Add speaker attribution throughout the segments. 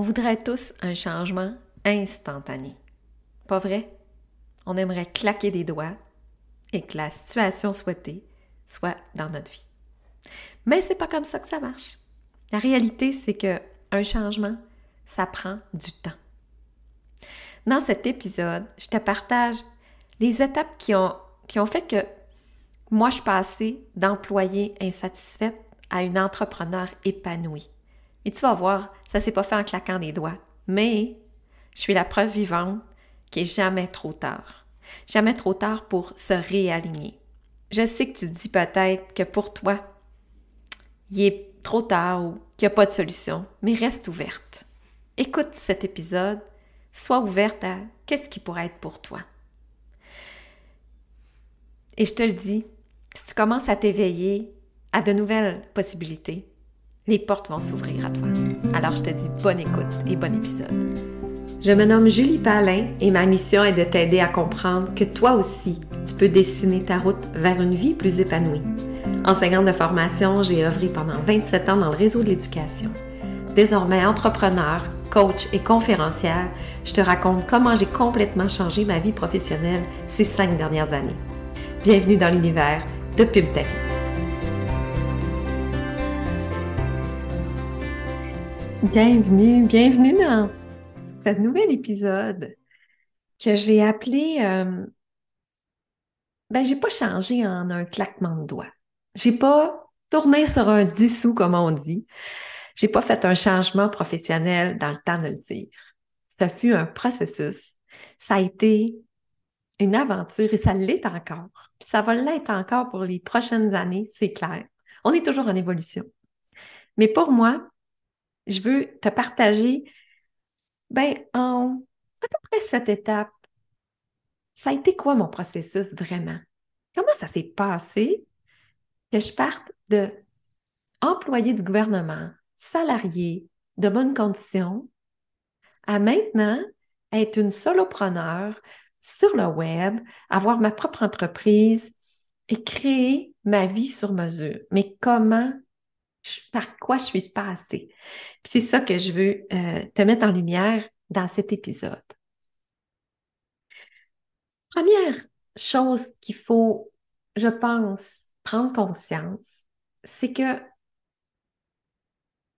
Speaker 1: On voudrait tous un changement instantané. Pas vrai? On aimerait claquer des doigts et que la situation souhaitée soit dans notre vie. Mais c'est pas comme ça que ça marche. La réalité, c'est que un changement, ça prend du temps. Dans cet épisode, je te partage les étapes qui ont, fait que moi, je passée d'employée insatisfaite à une entrepreneur épanouie. Et tu vas voir, ça s'est pas fait en claquant des doigts. Mais je suis la preuve vivante qu'il n'est jamais trop tard. Jamais trop tard pour se réaligner. Je sais que tu te dis peut-être que pour toi, il est trop tard ou qu'il n'y a pas de solution, mais reste ouverte. Écoute cet épisode, sois ouverte à qu'est-ce qui pourrait être pour toi. Et je te le dis, si tu commences à t'éveiller à de nouvelles possibilités, les portes vont s'ouvrir à toi. Alors je te dis bonne écoute et bon épisode. Je me nomme Julie Palin et ma mission est de t'aider à comprendre que toi aussi, tu peux dessiner ta route vers une vie plus épanouie. Enseignante de formation, j'ai œuvré pendant 27 ans dans le réseau de l'éducation. Désormais entrepreneur, coach et conférencière, je te raconte comment j'ai complètement changé ma vie professionnelle ces cinq dernières années. Bienvenue dans l'univers de Pub Bienvenue, bienvenue dans ce nouvel épisode que j'ai appelé euh, ben j'ai pas changé en un claquement de doigts. J'ai pas tourné sur un dissous comme on dit. J'ai pas fait un changement professionnel dans le temps de le dire. Ça fut un processus. Ça a été une aventure et ça l'est encore. Ça va l'être encore pour les prochaines années, c'est clair. On est toujours en évolution. Mais pour moi, je veux te partager, ben, en à peu près cette étape, ça a été quoi mon processus vraiment? Comment ça s'est passé que je parte de employé du gouvernement, salarié, de bonnes conditions, à maintenant être une solopreneur sur le web, avoir ma propre entreprise et créer ma vie sur mesure. Mais comment par quoi je suis passée. C'est ça que je veux euh, te mettre en lumière dans cet épisode. Première chose qu'il faut, je pense, prendre conscience, c'est que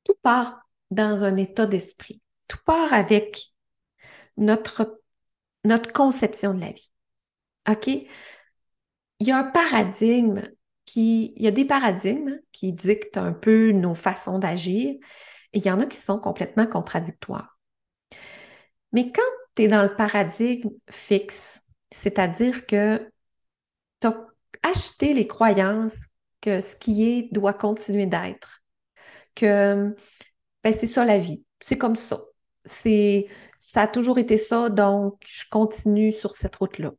Speaker 1: tout part dans un état d'esprit. Tout part avec notre, notre conception de la vie. OK? Il y a un paradigme il y a des paradigmes qui dictent un peu nos façons d'agir et il y en a qui sont complètement contradictoires. Mais quand tu es dans le paradigme fixe, c'est-à-dire que tu as acheté les croyances que ce qui est doit continuer d'être, que ben, c'est ça la vie, c'est comme ça. C'est ça a toujours été ça, donc je continue sur cette route-là.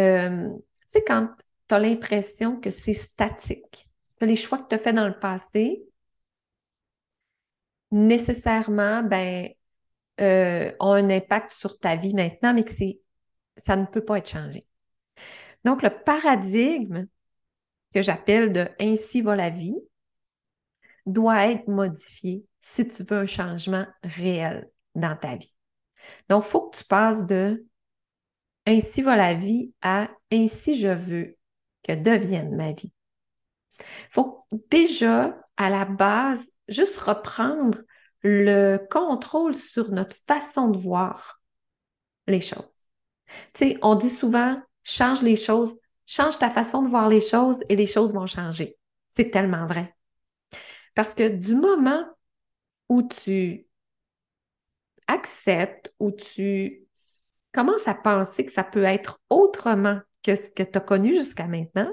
Speaker 1: Euh, c'est quand tu as l'impression que c'est statique, que les choix que tu as faits dans le passé, nécessairement, ben, euh, ont un impact sur ta vie maintenant, mais que ça ne peut pas être changé. Donc, le paradigme que j'appelle de ainsi va la vie doit être modifié si tu veux un changement réel dans ta vie. Donc, il faut que tu passes de ainsi va la vie à ainsi je veux que devienne ma vie. Il faut déjà, à la base, juste reprendre le contrôle sur notre façon de voir les choses. Tu sais, on dit souvent, change les choses, change ta façon de voir les choses et les choses vont changer. C'est tellement vrai. Parce que du moment où tu acceptes, où tu commences à penser que ça peut être autrement que ce que tu as connu jusqu'à maintenant,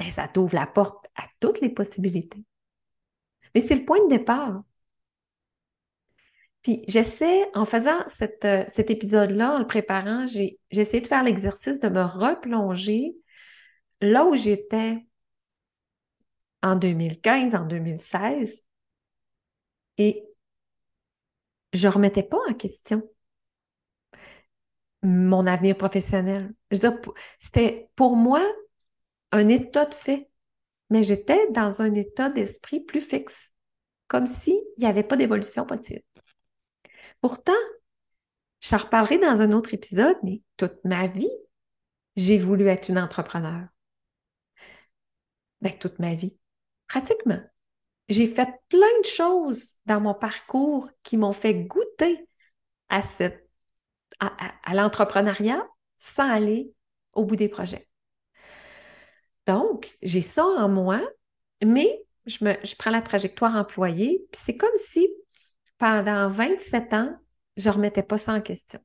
Speaker 1: ben, ça t'ouvre la porte à toutes les possibilités. Mais c'est le point de départ. Puis j'essaie, en faisant euh, cet épisode-là, en le préparant, j'ai essayé de faire l'exercice de me replonger là où j'étais en 2015, en 2016, et je ne remettais pas en question mon avenir professionnel. C'était pour moi un état de fait, mais j'étais dans un état d'esprit plus fixe, comme s'il n'y avait pas d'évolution possible. Pourtant, je reparlerai dans un autre épisode, mais toute ma vie, j'ai voulu être une entrepreneur. Ben, toute ma vie, pratiquement. J'ai fait plein de choses dans mon parcours qui m'ont fait goûter à, cette, à, l'entrepreneuriat sans aller au bout des projets. Donc, j'ai ça en moi, mais je, prends la trajectoire employée, puis c'est comme si pendant 27 ans, je ne remettais pas ça en question.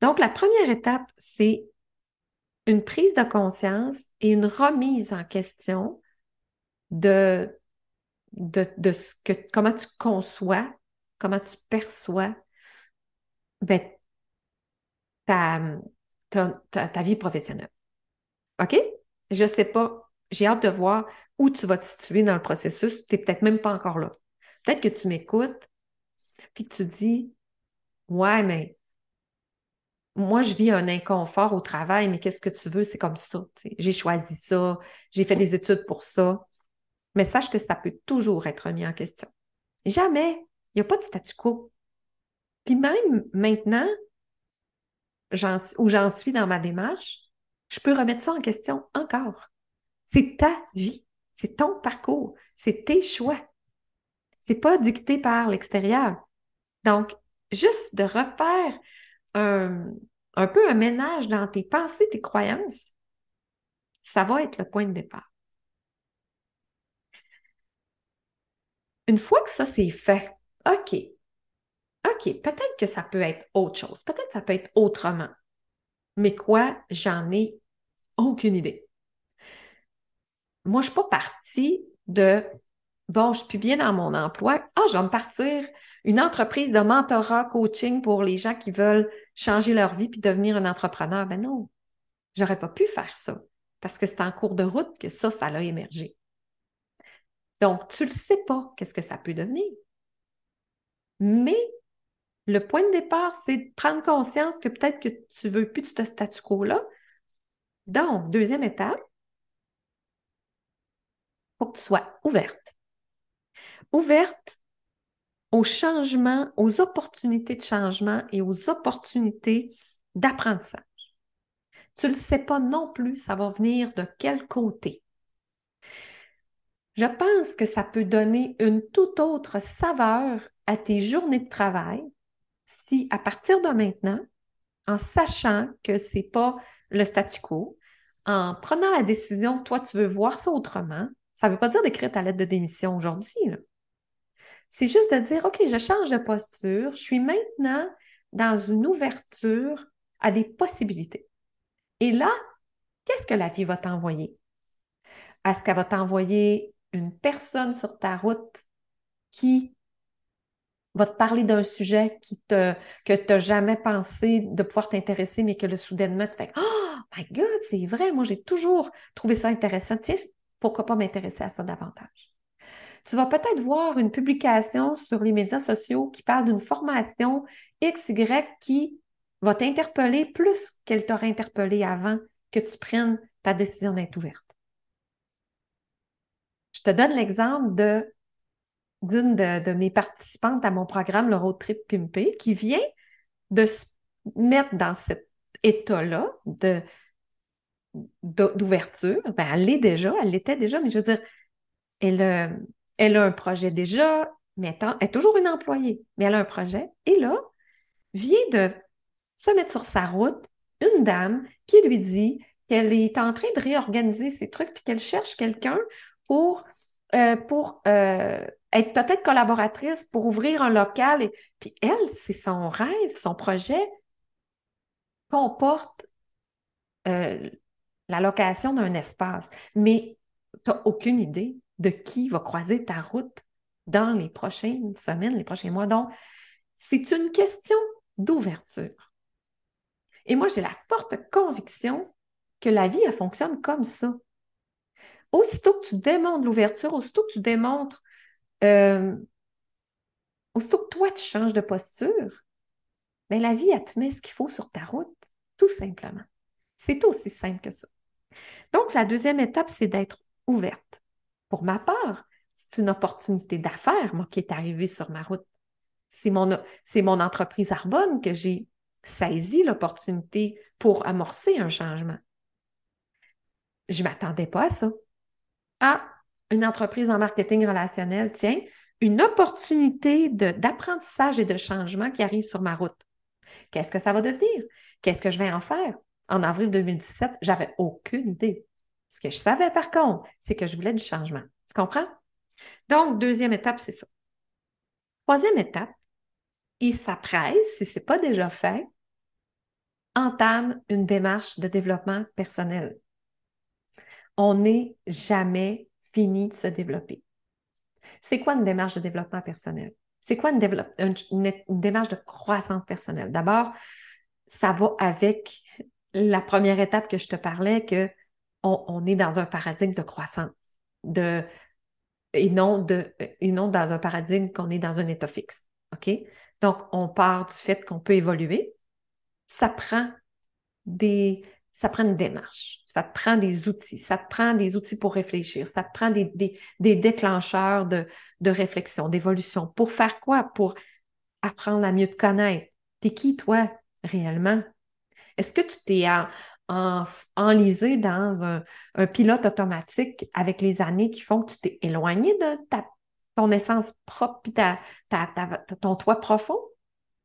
Speaker 1: Donc, la première étape, c'est une prise de conscience et une remise en question de, de, ce que, comment tu conçois, comment tu perçois ben, ta, ta, vie professionnelle. OK? Je ne sais pas, j'ai hâte de voir où tu vas te situer dans le processus. Tu n'es peut-être même pas encore là. Peut-être que tu m'écoutes, puis que tu dis, ouais, mais moi, je vis un inconfort au travail, mais qu'est-ce que tu veux? C'est comme ça. J'ai choisi ça, j'ai fait des études pour ça. Mais sache que ça peut toujours être remis en question. Jamais. Il n'y a pas de statu quo. Puis même maintenant, où j'en suis dans ma démarche, je peux remettre ça en question encore. C'est ta vie, c'est ton parcours, c'est tes choix. C'est pas dicté par l'extérieur. Donc, juste de refaire un, peu un ménage dans tes pensées, tes croyances, ça va être le point de départ. Une fois que ça c'est fait, OK, OK, peut-être que ça peut être autre chose, peut-être que ça peut être autrement. Mais quoi, j'en ai aucune idée. Moi, je ne suis pas partie de bon, je suis bien dans mon emploi. Ah, je vais me partir une entreprise de mentorat, coaching pour les gens qui veulent changer leur vie puis devenir un entrepreneur. Ben non, j'aurais pas pu faire ça parce que c'est en cours de route que ça, ça a émergé. Donc, tu ne le sais pas, qu'est-ce que ça peut devenir. Mais le point de départ, c'est de prendre conscience que peut-être que tu veux plus de ce statu quo-là. Donc, deuxième étape, faut que tu sois ouverte ouverte aux changements, aux opportunités de changement et aux opportunités d'apprentissage. Tu ne le sais pas non plus, ça va venir de quel côté. Je pense que ça peut donner une toute autre saveur à tes journées de travail si à partir de maintenant, en sachant que ce n'est pas le statu quo, en prenant la décision, toi, tu veux voir ça autrement, ça ne veut pas dire d'écrire ta lettre de démission aujourd'hui. C'est juste de dire, OK, je change de posture, je suis maintenant dans une ouverture à des possibilités. Et là, qu'est-ce que la vie va t'envoyer? Est-ce qu'elle va t'envoyer une personne sur ta route qui va te parler d'un sujet qui que tu n'as jamais pensé de pouvoir t'intéresser, mais que le soudainement, tu fais Oh my God, c'est vrai, moi j'ai toujours trouvé ça intéressant. Tiens, pourquoi pas m'intéresser à ça davantage? tu vas peut-être voir une publication sur les médias sociaux qui parle d'une formation XY qui va t'interpeller plus qu'elle t'aurait interpellé avant que tu prennes ta décision d'être ouverte. Je te donne l'exemple de d'une de, mes participantes à mon programme, le Road Trip Pimpé, qui vient de se mettre dans cet état-là de, d'ouverture. Ben, elle l'est déjà, elle l'était déjà, mais je veux dire, elle, euh, elle a un projet déjà, mais elle est toujours une employée, mais elle a un projet. Et là, vient de se mettre sur sa route une dame qui lui dit qu'elle est en train de réorganiser ses trucs puis qu'elle cherche quelqu'un pour, euh, pour euh, être peut-être collaboratrice, pour ouvrir un local. Et puis elle, c'est son rêve, son projet comporte euh, la location d'un espace. Mais tu n'as aucune idée de qui va croiser ta route dans les prochaines semaines, les prochains mois. Donc, c'est une question d'ouverture. Et moi, j'ai la forte conviction que la vie, elle fonctionne comme ça. Aussitôt que tu démontres l'ouverture, aussitôt que tu démontres, euh, aussitôt que toi, tu changes de posture, ben, la vie, elle te met ce qu'il faut sur ta route, tout simplement. C'est aussi simple que ça. Donc, la deuxième étape, c'est d'être ouverte. Pour ma part, c'est une opportunité d'affaires, moi, qui est arrivée sur ma route. c'est mon, c'est mon entreprise Arbonne que j'ai saisi l'opportunité pour amorcer un changement. Je ne m'attendais pas à ça. Ah, une entreprise en marketing relationnel, tiens, une opportunité d'apprentissage et de changement qui arrive sur ma route. Qu'est-ce que ça va devenir? Qu'est-ce que je vais en faire? En avril 2017, j'avais aucune idée. Ce que je savais par contre, c'est que je voulais du changement. Tu comprends? Donc, deuxième étape, c'est ça. Troisième étape, il s'apprête, si ce n'est pas déjà fait, entame une démarche de développement personnel. On n'est jamais fini de se développer. C'est quoi une démarche de développement personnel? C'est quoi une, démarche de croissance personnelle? D'abord, ça va avec la première étape que je te parlais, que on, est dans un paradigme de croissance, et, non dans un paradigme qu'on est dans un état fixe. Donc, on part du fait qu'on peut évoluer. Ça prend des, ça prend une démarche, ça te prend des outils, ça te prend des outils pour réfléchir, ça te prend des, des, déclencheurs de, de réflexion, d'évolution. Pour faire quoi? Pour apprendre à mieux te connaître. T'es qui, toi, réellement? Est-ce que tu t'es en, enlisé dans un, un, pilote automatique avec les années qui font que tu t'es éloigné de ta, ton essence propre et ta, ta, ton toit profond?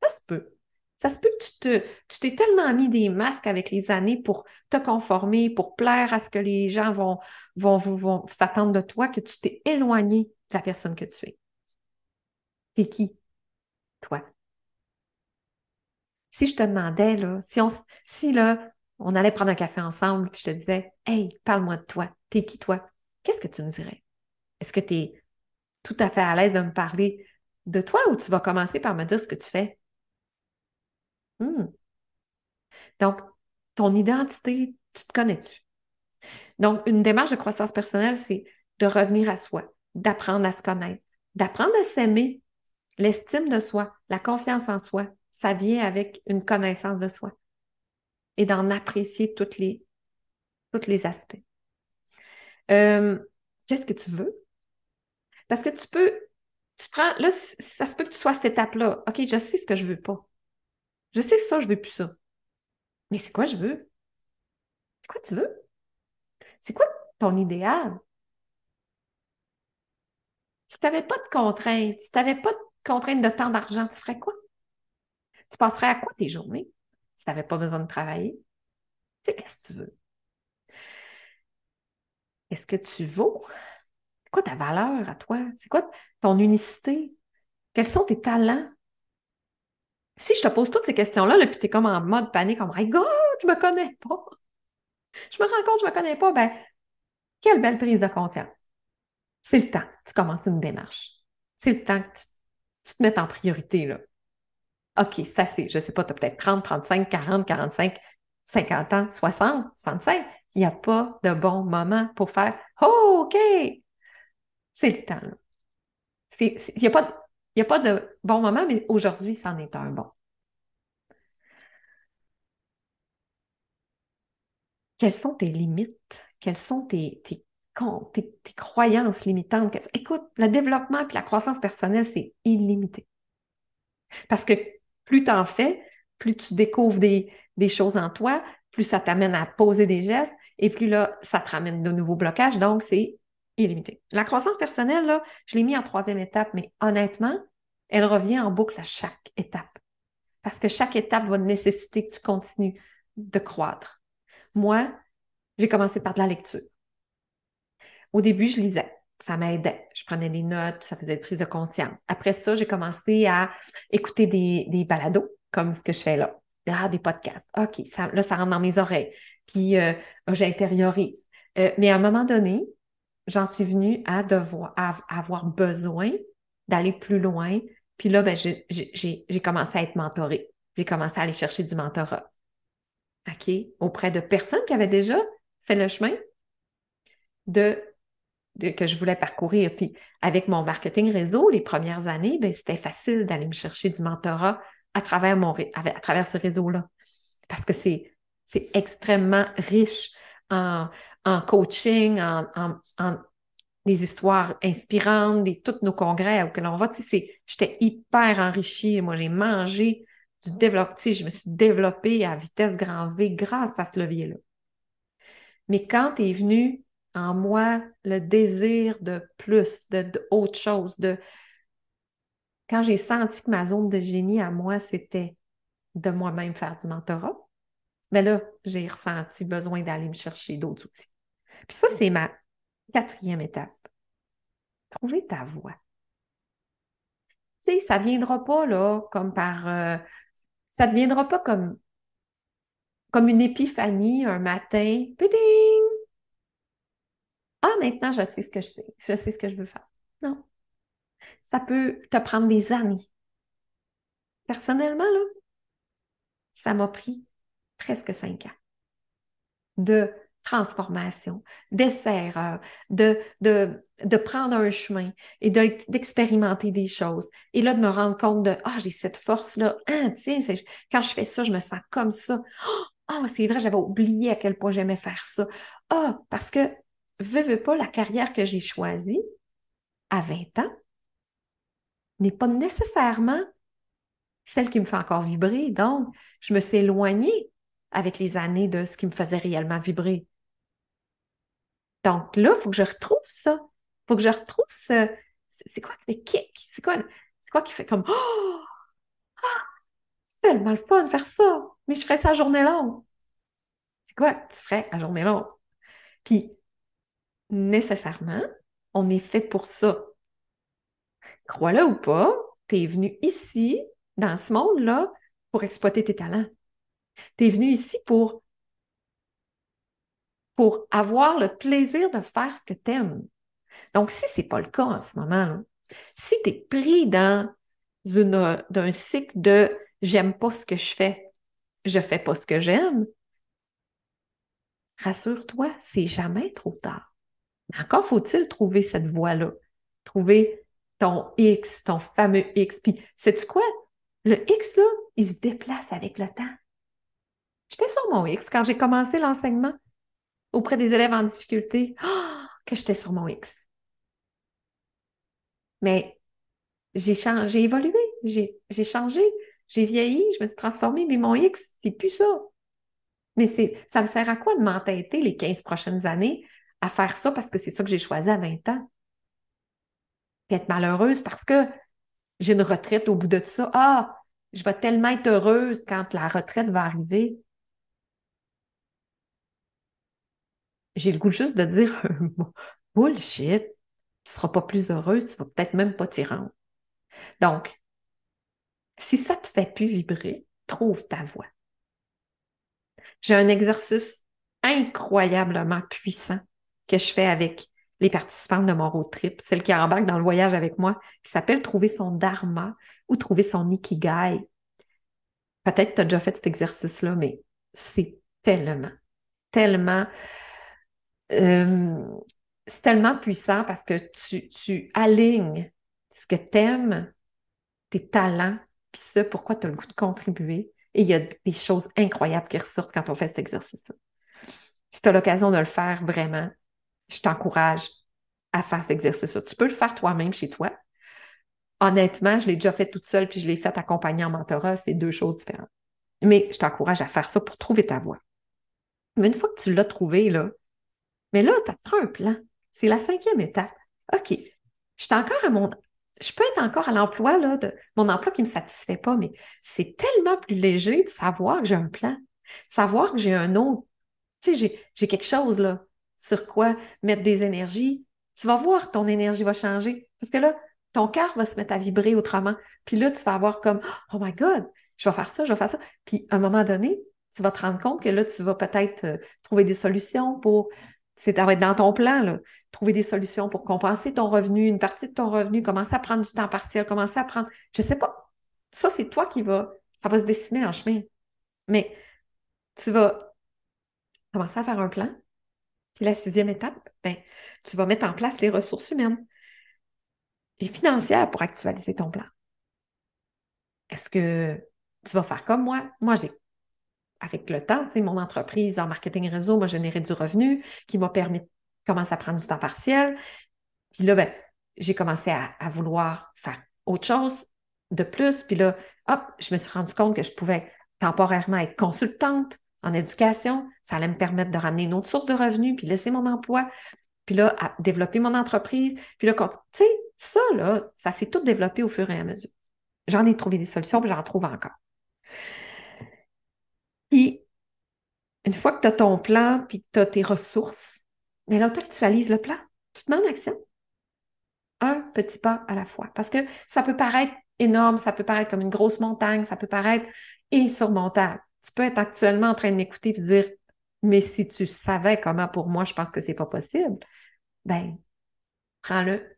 Speaker 1: Ça se peut. Ça se peut que tu te, tu t'es tellement mis des masques avec les années pour te conformer, pour plaire à ce que les gens vont, vont, vont, s'attendre de toi, que tu t'es éloigné de la personne que tu es. T'es qui? Toi? Si je te demandais, là, si on, si là, on allait prendre un café ensemble, puis je te disais, hey, parle-moi de toi. T'es qui, toi? Qu'est-ce que tu me dirais? Est-ce que tu es tout à fait à l'aise de me parler de toi ou tu vas commencer par me dire ce que tu fais? Hmm. Donc, ton identité, tu te connais-tu? Donc, une démarche de croissance personnelle, c'est de revenir à soi, d'apprendre à se connaître, d'apprendre à s'aimer. L'estime de soi, la confiance en soi, ça vient avec une connaissance de soi et d'en apprécier tous les aspects. Euh, qu'est-ce que tu veux? Parce que tu peux, tu prends, là, ça se peut que tu sois à cette étape-là. OK, je sais ce que je veux pas. Je sais que ça, je veux plus ça. Mais c'est quoi je veux? C'est quoi tu veux? C'est quoi ton idéal? Si tu n'avais pas de contraintes, si tu n'avais pas de contraintes de temps d'argent, tu ferais quoi? Tu passerais à quoi tes journées si tu n'avais pas besoin de travailler? Tu sais, qu'est-ce que tu veux? Est-ce que tu vaux? C'est quoi ta valeur à toi? C'est quoi ton unicité? Quels sont tes talents? Si je te pose toutes ces questions-là, là, puis tu es comme en mode panique, oh my God, je me connais pas. Je me rends compte, je me connais pas, ben, quelle belle prise de conscience. C'est le temps, tu commences une démarche. C'est le temps que tu, te mettes en priorité, là. OK, ça c'est, je sais pas, tu as peut-être 30, 35, 40, 45, 50 ans, 60, 65. Il n'y a pas de bon moment pour faire oh, OK! C'est le temps. Il n'y a pas n'y a pas de bon moment, mais aujourd'hui, c'en est un bon. Quelles sont tes limites? Quelles sont tes, croyances limitantes? Écoute, le développement et la croissance personnelle, c'est illimité. Parce que plus tu en fais, plus tu découvres des, des choses en toi, plus ça t'amène à poser des gestes, et plus là, ça te ramène de nouveaux blocages. Donc, c'est illimité. La croissance personnelle, là, je l'ai mis en troisième étape, mais honnêtement, elle revient en boucle à chaque étape. Parce que chaque étape va nécessiter que tu continues de croître. Moi, j'ai commencé par de la lecture. Au début, je lisais. Ça m'aidait. Je prenais des notes, ça faisait des prises de conscience. Après ça, j'ai commencé à écouter des, des balados, comme ce que je fais là. Ah, des podcasts. OK, ça, là, ça rentre dans mes oreilles. Puis, euh, j'intériorise. Euh, mais à un moment donné, j'en suis venue à devoir avoir besoin d'aller plus loin. Puis là, ben, j'ai commencé à être mentorée. J'ai commencé à aller chercher du mentorat. OK? Auprès de personnes qui avaient déjà fait le chemin de, que je voulais parcourir. Puis avec mon marketing réseau, les premières années, ben, c'était facile d'aller me chercher du mentorat à travers, mon, à travers ce réseau-là. Parce que c'est extrêmement riche en, en coaching, en, les histoires inspirantes, des, tous nos congrès auxquels on va. Tu sais, j'étais hyper enrichie. Moi, j'ai mangé du développement. Tu sais, je me suis développée à vitesse grand V grâce à ce levier-là. Mais quand est venu en moi le désir de plus, de, autre chose, de quand j'ai senti que ma zone de génie à moi, c'était de moi-même faire du mentorat, mais ben là, j'ai ressenti besoin d'aller me chercher d'autres outils. Puis ça, c'est ma quatrième étape. Trouver ta voix. Tu sais, ça ne viendra pas là comme par. Euh, ça ne viendra pas comme, comme une épiphanie un matin. Péding! Ah, maintenant, je sais ce que je sais. Je sais ce que je veux faire. Non. Ça peut te prendre des années. Personnellement, là, ça m'a pris presque cinq ans de transformation, d'essai-erreur, de, de, de, prendre un chemin et d'expérimenter des choses. Et là, de me rendre compte de Ah, j'ai cette force-là. Ah, tiens, quand je fais ça, je me sens comme ça. Ah, c'est vrai, j'avais oublié à quel point j'aimais faire ça. Ah, parce que, veux, veux pas, la carrière que j'ai choisie à 20 ans n'est pas nécessairement celle qui me fait encore vibrer. Donc, je me suis éloignée avec les années de ce qui me faisait réellement vibrer. Donc là, il faut que je retrouve ça. Il faut que je retrouve ce. C'est quoi le kick? C'est quoi, quoi qui fait comme Oh! Ah! C'est tellement le fun de faire ça! Mais je ferais ça à journée longue. C'est quoi tu ferais à journée longue? Puis, nécessairement, on est fait pour ça. Crois-le ou pas, tu es venu ici, dans ce monde-là, pour exploiter tes talents. Tu es venu ici pour, pour avoir le plaisir de faire ce que tu aimes. Donc, si ce n'est pas le cas en ce moment, si tu es pris dans un cycle de j'aime pas ce que je fais, je fais pas ce que j'aime, rassure-toi, c'est jamais trop tard. encore faut-il trouver cette voie-là, trouver ton X, ton fameux X. Puis, sais-tu quoi? Le X, là, il se déplace avec le temps. J'étais sur mon X quand j'ai commencé l'enseignement auprès des élèves en difficulté. Oh, que j'étais sur mon X. Mais j'ai changé, j'ai évolué, j'ai changé, j'ai vieilli, je me suis transformée, mais mon X, c'est plus ça. Mais ça me sert à quoi de m'entêter les 15 prochaines années à faire ça parce que c'est ça que j'ai choisi à 20 ans? Puis être malheureuse parce que j'ai une retraite au bout de ça. Ah, je vais tellement être heureuse quand la retraite va arriver. J'ai le goût juste de dire bullshit, tu ne seras pas plus heureuse, tu ne vas peut-être même pas t'y rendre. Donc, si ça ne te fait plus vibrer, trouve ta voix. J'ai un exercice incroyablement puissant que je fais avec les participants de mon road trip, celles qui embarquent dans le voyage avec moi, qui s'appelle Trouver son dharma ou Trouver son ikigai. Peut-être que tu as déjà fait cet exercice-là, mais c'est tellement, tellement euh, c'est tellement puissant parce que tu, tu alignes ce que tu aimes, tes talents, puis ce pourquoi tu as le goût de contribuer. Et il y a des choses incroyables qui ressortent quand on fait cet exercice-là. Si tu as l'occasion de le faire vraiment, je t'encourage à faire cet exercice-là. Tu peux le faire toi-même chez toi. Honnêtement, je l'ai déjà fait toute seule, puis je l'ai fait accompagné en mentorat. C'est deux choses différentes. Mais je t'encourage à faire ça pour trouver ta voie. Mais une fois que tu l'as trouvé, là, mais là, tu as un plan. C'est la cinquième étape. OK, je suis encore à mon. Je peux être encore à l'emploi, là, de mon emploi qui ne me satisfait pas, mais c'est tellement plus léger de savoir que j'ai un plan, savoir que j'ai un autre. Tu sais, j'ai quelque chose, là, sur quoi mettre des énergies. Tu vas voir, ton énergie va changer. Parce que là, ton cœur va se mettre à vibrer autrement. Puis là, tu vas avoir comme, oh my God, je vais faire ça, je vais faire ça. Puis à un moment donné, tu vas te rendre compte que là, tu vas peut-être euh, trouver des solutions pour c'est être dans ton plan, trouver des solutions pour compenser ton revenu, une partie de ton revenu, commencer à prendre du temps partiel, commencer à prendre, je ne sais pas. Ça, c'est toi qui va, ça va se dessiner en chemin. Mais tu vas commencer à faire un plan. Puis la sixième étape, ben, tu vas mettre en place les ressources humaines et financières pour actualiser ton plan. Est-ce que tu vas faire comme moi? Moi, j'ai avec le temps, mon entreprise en marketing réseau m'a généré du revenu qui m'a permis de commencer à prendre du temps partiel. Puis là, ben, j'ai commencé à, vouloir faire autre chose de plus. Puis là, hop, je me suis rendu compte que je pouvais temporairement être consultante en éducation. Ça allait me permettre de ramener une autre source de revenus, puis laisser mon emploi, puis là, à développer mon entreprise. Puis là, tu sais, ça, là, ça s'est tout développé au fur et à mesure. J'en ai trouvé des solutions, puis j'en trouve encore. Puis, une fois que tu as ton plan, puis que tu as tes ressources, mais là, tu actualises le plan. Tu te mets en action. Un petit pas à la fois. Parce que ça peut paraître énorme, ça peut paraître comme une grosse montagne, ça peut paraître insurmontable. Tu peux être actuellement en train de m'écouter et dire Mais si tu savais comment pour moi, je pense que c'est pas possible, ben, prends-le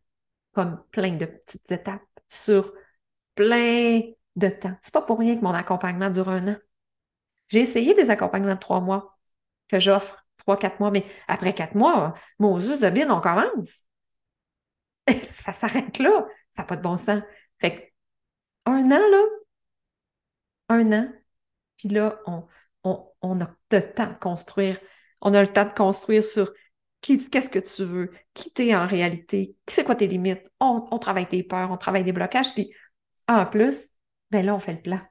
Speaker 1: comme plein de petites étapes sur plein de temps. C'est pas pour rien que mon accompagnement dure un an. J'ai essayé des accompagnements de trois mois que j'offre, trois, quatre mois, mais après quatre mois, Moses de bien, on commence. ça s'arrête là. Ça n'a pas de bon sens. Fait un an, là, un an, puis là, on, on, a le temps de construire. On a le temps de construire sur qu'est-ce que tu veux, qui t'es en réalité, c'est quoi tes limites. On, on, travaille tes peurs, on travaille des blocages, puis en plus, ben là, on fait le plan.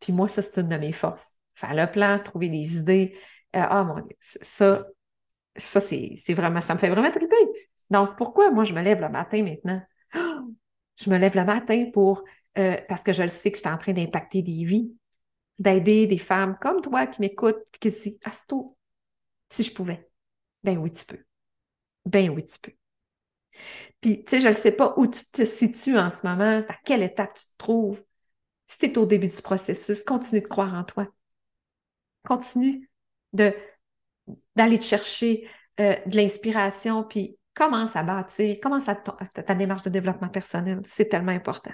Speaker 1: Puis moi, ça, c'est une de mes forces. Faire le plan, trouver des idées. Euh, ah mon Dieu, ça, ça, c'est vraiment, ça me fait vraiment triper. Donc, pourquoi moi, je me lève le matin maintenant? Je me lève le matin pour, euh, parce que je le sais que je suis en train d'impacter des vies, d'aider des femmes comme toi qui m'écoutent, qui se disent, Asto, si je pouvais. Ben oui, tu peux. Ben oui, tu peux. Puis, tu sais, je ne sais pas où tu te situes en ce moment, à quelle étape tu te trouves. Si tu es au début du processus, continue de croire en toi. Continue de d'aller te chercher euh, de l'inspiration, puis commence à bâtir, commence à ta, démarche de développement personnel. C'est tellement important.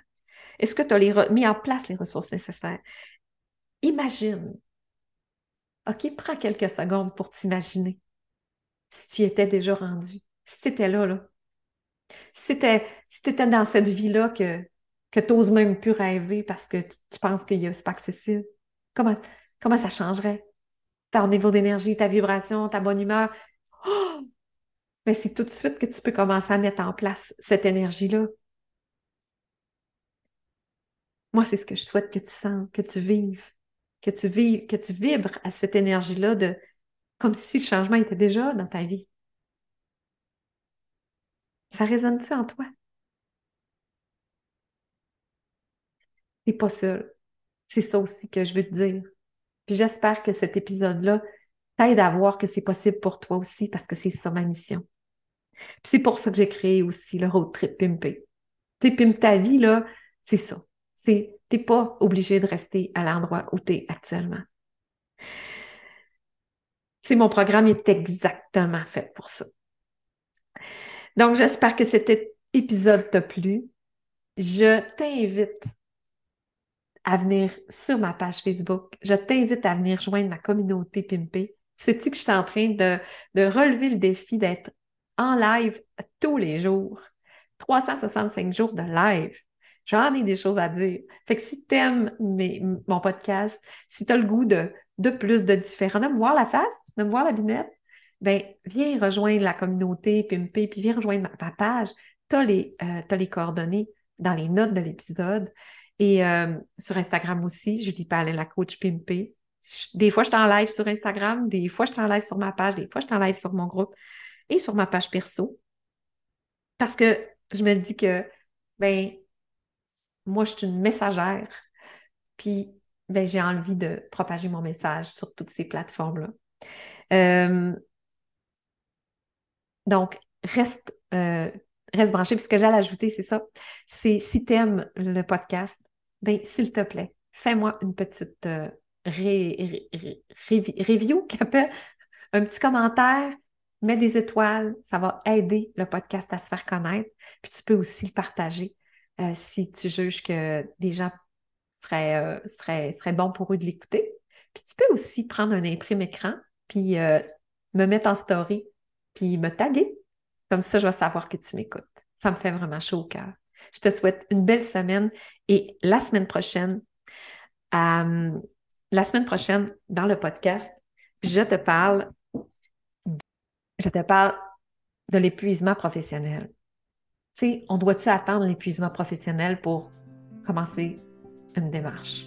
Speaker 1: Est-ce que tu as mis en place les ressources nécessaires? Imagine. OK, prends quelques secondes pour t'imaginer si tu étais déjà rendu, si tu étais là, là. Si tu étais, dans cette vie-là que, que tu n'oses même plus rêver parce que tu, penses que n'est pas accessible, comment, comment ça changerait? Ton niveau d'énergie, ta vibration, ta bonne humeur. Oh! Mais c'est tout de suite que tu peux commencer à mettre en place cette énergie-là. Moi, c'est ce que je souhaite que tu sens, que tu vives, que tu vives, que tu vibres à cette énergie-là comme si le changement était déjà dans ta vie. Ça résonne-tu en toi? T'es pas seul. C'est ça aussi que je veux te dire. Puis j'espère que cet épisode-là t'aide à voir que c'est possible pour toi aussi parce que c'est ça ma mission. Puis c'est pour ça que j'ai créé aussi le road trip pimpé. Tu sais, pimp ta vie, là, c'est ça. C'est, t'es pas obligé de rester à l'endroit où tu es actuellement. C'est mon programme est exactement fait pour ça. Donc, j'espère que cet épisode t'a plu. Je t'invite à venir sur ma page Facebook. Je t'invite à venir joindre ma communauté Pimpé. Sais-tu que je suis en train de, de relever le défi d'être en live tous les jours? 365 jours de live. J'en ai des choses à dire. Fait que si tu aimes mon podcast, si tu as le goût de, de plus, de différents, de me voir la face, de me voir la binette, ben viens rejoindre la communauté Pimpé, puis viens rejoindre ma, page. Tu as, euh, les coordonnées dans les notes de l'épisode. Et euh, sur Instagram aussi, pas aller la coach Pimpé. Des fois, je suis live sur Instagram, des fois, je suis live sur ma page, des fois, je suis live sur mon groupe et sur ma page perso. Parce que je me dis que, ben, moi, je suis une messagère. Puis, ben, j'ai envie de propager mon message sur toutes ces plateformes-là. Euh, donc, reste, euh, reste branché. Puis ce que j'allais ajouter, c'est ça. C'est si tu aimes le podcast, ben, s'il te plaît, fais-moi une petite euh, review, un petit commentaire, mets des étoiles, ça va aider le podcast à se faire connaître. Puis tu peux aussi le partager euh, si tu juges que des gens seraient, serait, bon pour eux de l'écouter. Puis tu peux aussi prendre un imprime écran, puis me mettre en story puis me taguer. Comme ça, je vais savoir que tu m'écoutes. Ça me fait vraiment chaud au cœur. Je te souhaite une belle semaine et la semaine prochaine, euh, la semaine prochaine, dans le podcast, je te parle, je te parle de l'épuisement professionnel. Tu sais, on doit-tu attendre l'épuisement professionnel pour commencer une démarche?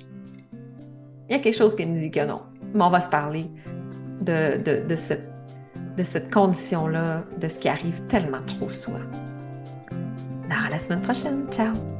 Speaker 1: Il y a quelque chose qui me dit que non. Mais on va se parler de, cette condition-là, de ce qui arrive tellement trop souvent. La semaine prochaine. Ciao!